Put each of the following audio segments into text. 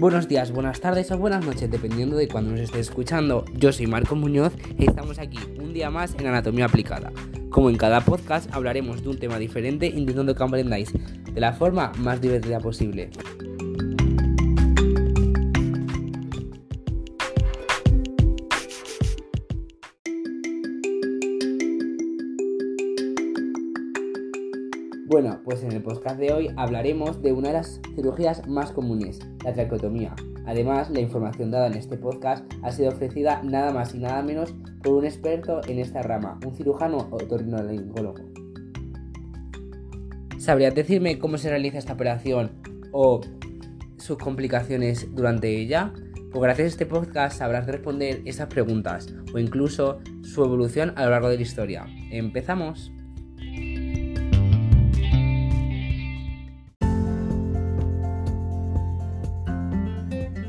Buenos días, buenas tardes o buenas noches, dependiendo de cuando nos estés escuchando. Yo soy Marco Muñoz y estamos aquí un día más en Anatomía Aplicada. Como en cada podcast, hablaremos de un tema diferente intentando que aprendáis de la forma más divertida posible. Pues en el podcast de hoy hablaremos de una de las cirugías más comunes, la traqueotomía. Además, la información dada en este podcast ha sido ofrecida nada más y nada menos por un experto en esta rama, un cirujano otorrinolaringólogo. ¿Sabrías decirme cómo se realiza esta operación o sus complicaciones durante ella? Pues gracias a este podcast sabrás responder esas preguntas o incluso su evolución a lo largo de la historia. ¡Empezamos!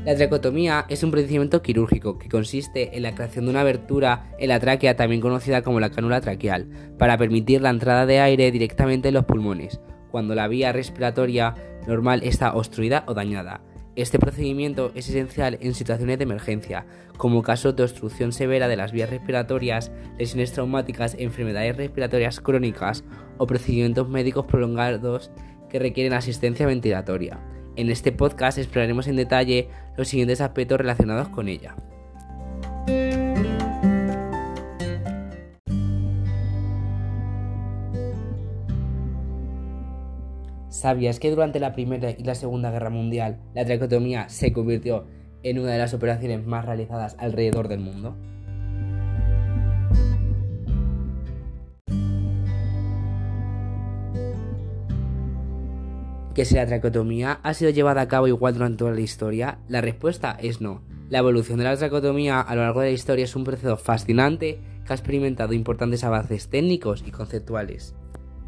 La traqueotomía es un procedimiento quirúrgico que consiste en la creación de una abertura en la tráquea, también conocida como la cánula traqueal, para permitir la entrada de aire directamente en los pulmones, cuando la vía respiratoria normal está obstruida o dañada. Este procedimiento es esencial en situaciones de emergencia, como casos de obstrucción severa de las vías respiratorias, lesiones traumáticas, enfermedades respiratorias crónicas o procedimientos médicos prolongados que requieren asistencia ventilatoria. En este podcast exploraremos en detalle los siguientes aspectos relacionados con ella. ¿Sabías que durante la Primera y la Segunda Guerra Mundial la traqueotomía se convirtió en una de las operaciones más realizadas alrededor del mundo? Que si la traqueotomía ha sido llevada a cabo igual durante toda la historia, la respuesta es no. La evolución de la traqueotomía a lo largo de la historia es un proceso fascinante que ha experimentado importantes avances técnicos y conceptuales.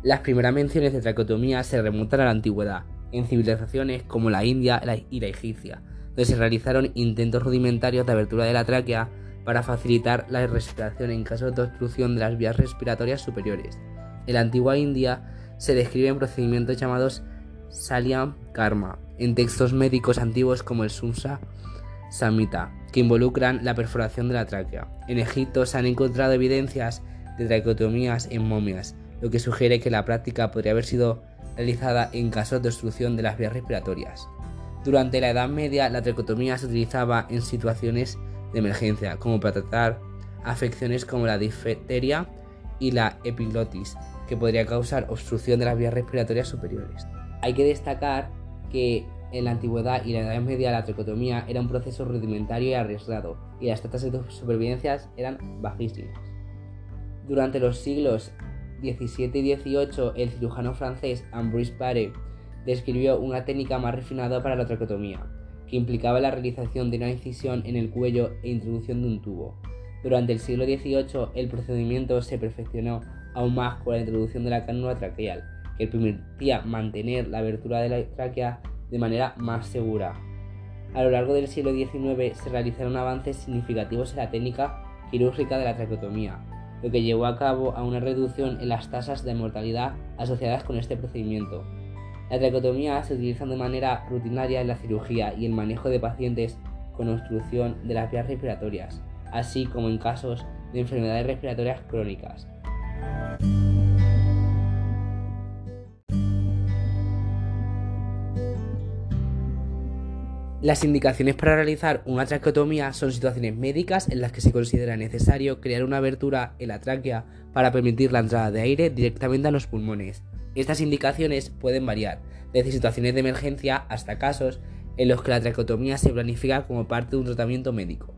Las primeras menciones de traqueotomía se remontan a la antigüedad, en civilizaciones como la India y la egipcia, donde se realizaron intentos rudimentarios de abertura de la tráquea para facilitar la respiración en caso de obstrucción de las vías respiratorias superiores. En la antigua India se describen procedimientos llamados Salyam Karma en textos médicos antiguos como el Sumsa Samhita, que involucran la perforación de la tráquea. En Egipto se han encontrado evidencias de traqueotomías en momias, lo que sugiere que la práctica podría haber sido realizada en casos de obstrucción de las vías respiratorias. Durante la Edad Media, la traqueotomía se utilizaba en situaciones de emergencia, como para tratar afecciones como la difteria y la epiglotis, que podría causar obstrucción de las vías respiratorias superiores. Hay que destacar que en la antigüedad y la Edad Media la traqueotomía era un proceso rudimentario y arriesgado, y las tasas de supervivencia eran bajísimas. Durante los siglos XVII y XVIII, el cirujano francés Ambroise Paré describió una técnica más refinada para la traqueotomía, que implicaba la realización de una incisión en el cuello e introducción de un tubo. Durante el siglo XVIII, el procedimiento se perfeccionó aún más con la introducción de la cánula traqueal, que permitía mantener la abertura de la tráquea de manera más segura. A lo largo del siglo XIX se realizaron avances significativos en la técnica quirúrgica de la traqueotomía, lo que llevó a cabo a una reducción en las tasas de mortalidad asociadas con este procedimiento. La traqueotomía se utiliza de manera rutinaria en la cirugía y el manejo de pacientes con obstrucción de las vías respiratorias, así como en casos de enfermedades respiratorias crónicas. Las indicaciones para realizar una traqueotomía son situaciones médicas en las que se considera necesario crear una abertura en la tráquea para permitir la entrada de aire directamente a los pulmones. Estas indicaciones pueden variar, desde situaciones de emergencia hasta casos en los que la traqueotomía se planifica como parte de un tratamiento médico.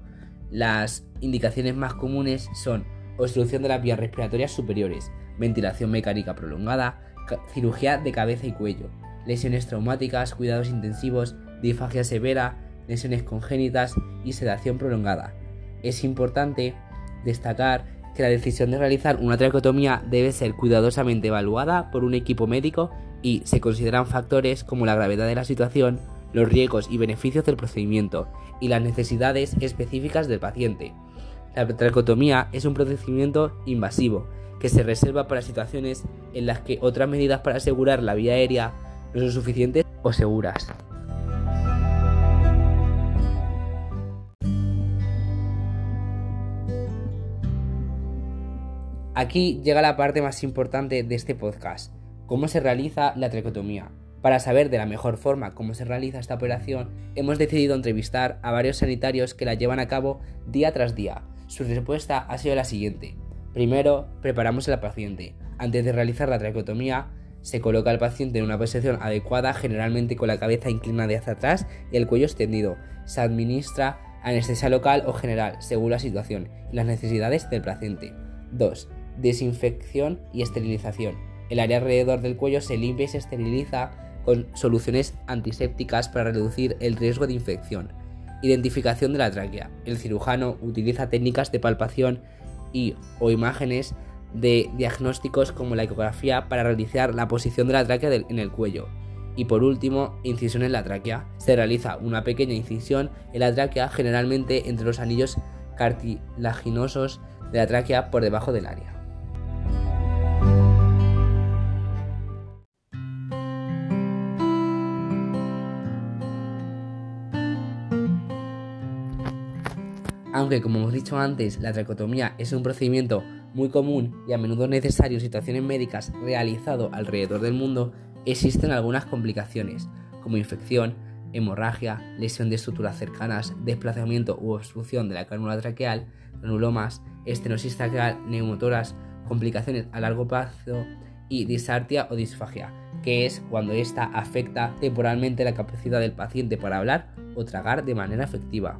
Las indicaciones más comunes son obstrucción de las vías respiratorias superiores, ventilación mecánica prolongada, cirugía de cabeza y cuello, lesiones traumáticas, cuidados intensivos, disfagia severa, lesiones congénitas y sedación prolongada. Es importante destacar que la decisión de realizar una traqueotomía debe ser cuidadosamente evaluada por un equipo médico y se consideran factores como la gravedad de la situación, los riesgos y beneficios del procedimiento y las necesidades específicas del paciente. La traqueotomía es un procedimiento invasivo que se reserva para situaciones en las que otras medidas para asegurar la vía aérea no son suficientes o seguras. Aquí llega la parte más importante de este podcast, cómo se realiza la traqueotomía. Para saber de la mejor forma cómo se realiza esta operación, hemos decidido entrevistar a varios sanitarios que la llevan a cabo día tras día. Su respuesta ha sido la siguiente. Primero, preparamos al paciente. Antes de realizar la traqueotomía, se coloca al paciente en una posición adecuada, generalmente con la cabeza inclinada hacia atrás y el cuello extendido. Se administra anestesia local o general, según la situación y las necesidades del paciente. 2. Desinfección y esterilización. El área alrededor del cuello se limpia y se esteriliza con soluciones antisépticas para reducir el riesgo de infección. Identificación de la tráquea. El cirujano utiliza técnicas de palpación y o imágenes de diagnósticos como la ecografía para realizar la posición de la tráquea en el cuello. Y por último, incisión en la tráquea. Se realiza una pequeña incisión en la tráquea generalmente entre los anillos cartilaginosos de la tráquea por debajo del área. Aunque como hemos dicho antes, la tracotomía es un procedimiento muy común y a menudo necesario en situaciones médicas realizado alrededor del mundo, existen algunas complicaciones, como infección, hemorragia, lesión de estructuras cercanas, desplazamiento u obstrucción de la cánula traqueal, granulomas, estenosis traqueal, neumotoras, complicaciones a largo plazo y disartia o disfagia, que es cuando ésta afecta temporalmente la capacidad del paciente para hablar o tragar de manera efectiva.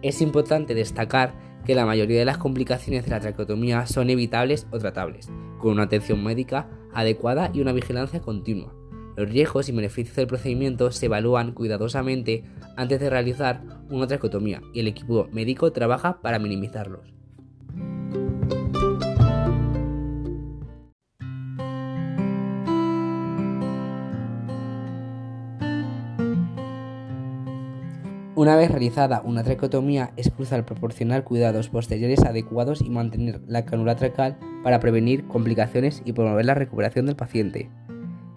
Es importante destacar que la mayoría de las complicaciones de la traqueotomía son evitables o tratables, con una atención médica adecuada y una vigilancia continua. Los riesgos y beneficios del procedimiento se evalúan cuidadosamente antes de realizar una traqueotomía y el equipo médico trabaja para minimizarlos. Una vez realizada una traqueotomía, es crucial proporcionar cuidados posteriores adecuados y mantener la cánula tracal para prevenir complicaciones y promover la recuperación del paciente.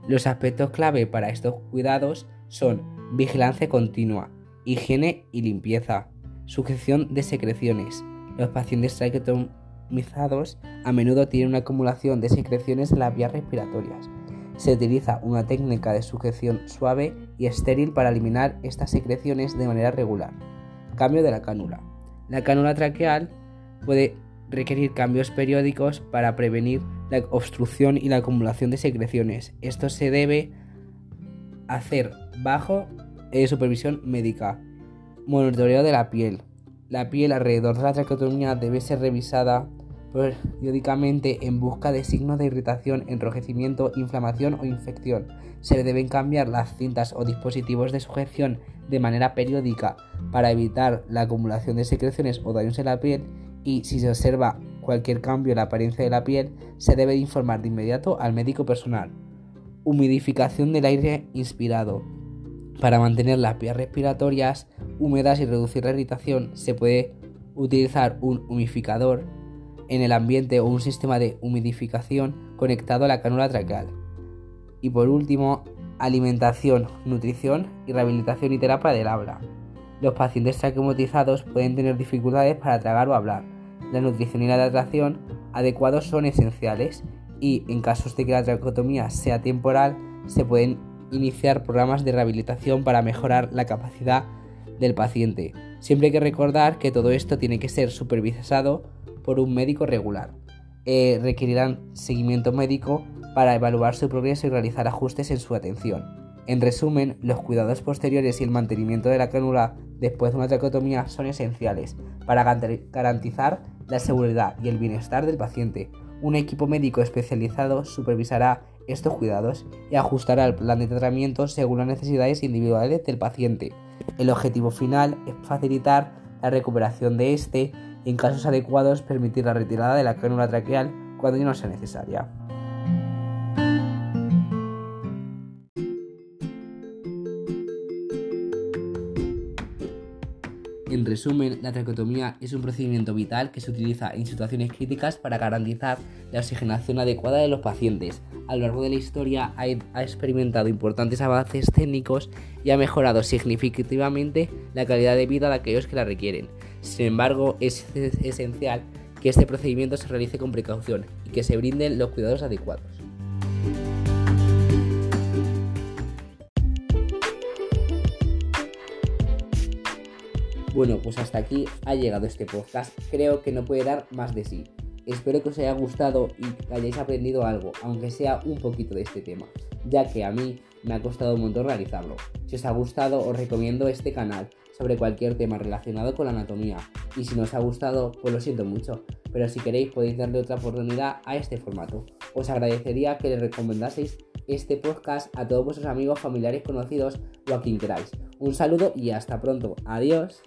Los aspectos clave para estos cuidados son vigilancia continua, higiene y limpieza, sujeción de secreciones. Los pacientes traqueotomizados a menudo tienen una acumulación de secreciones en las vías respiratorias se utiliza una técnica de sujeción suave y estéril para eliminar estas secreciones de manera regular. Cambio de la cánula. La cánula traqueal puede requerir cambios periódicos para prevenir la obstrucción y la acumulación de secreciones. Esto se debe hacer bajo eh, supervisión médica. Monitoreo de la piel. La piel alrededor de la traqueotomía debe ser revisada periódicamente en busca de signos de irritación, enrojecimiento, inflamación o infección. Se le deben cambiar las cintas o dispositivos de sujeción de manera periódica para evitar la acumulación de secreciones o daños en la piel y si se observa cualquier cambio en la apariencia de la piel, se debe informar de inmediato al médico personal. Humidificación del aire inspirado. Para mantener las vías respiratorias húmedas y reducir la irritación, se puede utilizar un humidificador en el ambiente o un sistema de humidificación conectado a la cánula traqueal. Y por último, alimentación, nutrición y rehabilitación y terapia del habla. Los pacientes traqueomotizados pueden tener dificultades para tragar o hablar. La nutrición y la hidratación adecuados son esenciales y en casos de que la traqueotomía sea temporal, se pueden iniciar programas de rehabilitación para mejorar la capacidad del paciente. Siempre hay que recordar que todo esto tiene que ser supervisado por un médico regular. Eh, requerirán seguimiento médico para evaluar su progreso y realizar ajustes en su atención. En resumen, los cuidados posteriores y el mantenimiento de la cánula después de una traqueotomía son esenciales para garantizar la seguridad y el bienestar del paciente. Un equipo médico especializado supervisará estos cuidados y ajustará el plan de tratamiento según las necesidades individuales del paciente. El objetivo final es facilitar la recuperación de este en casos adecuados permitir la retirada de la cánula traqueal cuando ya no sea necesaria. En resumen, la traqueotomía es un procedimiento vital que se utiliza en situaciones críticas para garantizar la oxigenación adecuada de los pacientes. A lo largo de la historia ha, experimentado importantes avances técnicos y ha mejorado significativamente la calidad de vida de aquellos que la requieren. Sin embargo, es esencial que este procedimiento se realice con precaución y que se brinden los cuidados adecuados. Bueno, pues hasta aquí ha llegado este podcast. Creo que no puede dar más de sí. Espero que os haya gustado y hayáis aprendido algo, aunque sea un poquito de este tema, ya que a mí me ha costado un montón realizarlo. Si os ha gustado, os recomiendo este canal sobre cualquier tema relacionado con la anatomía. Y si no os ha gustado, pues lo siento mucho, pero si queréis podéis darle otra oportunidad a este formato. Os agradecería que le recomendaseis este podcast a todos vuestros amigos, familiares, conocidos o a quien queráis. Un saludo y hasta pronto. Adiós.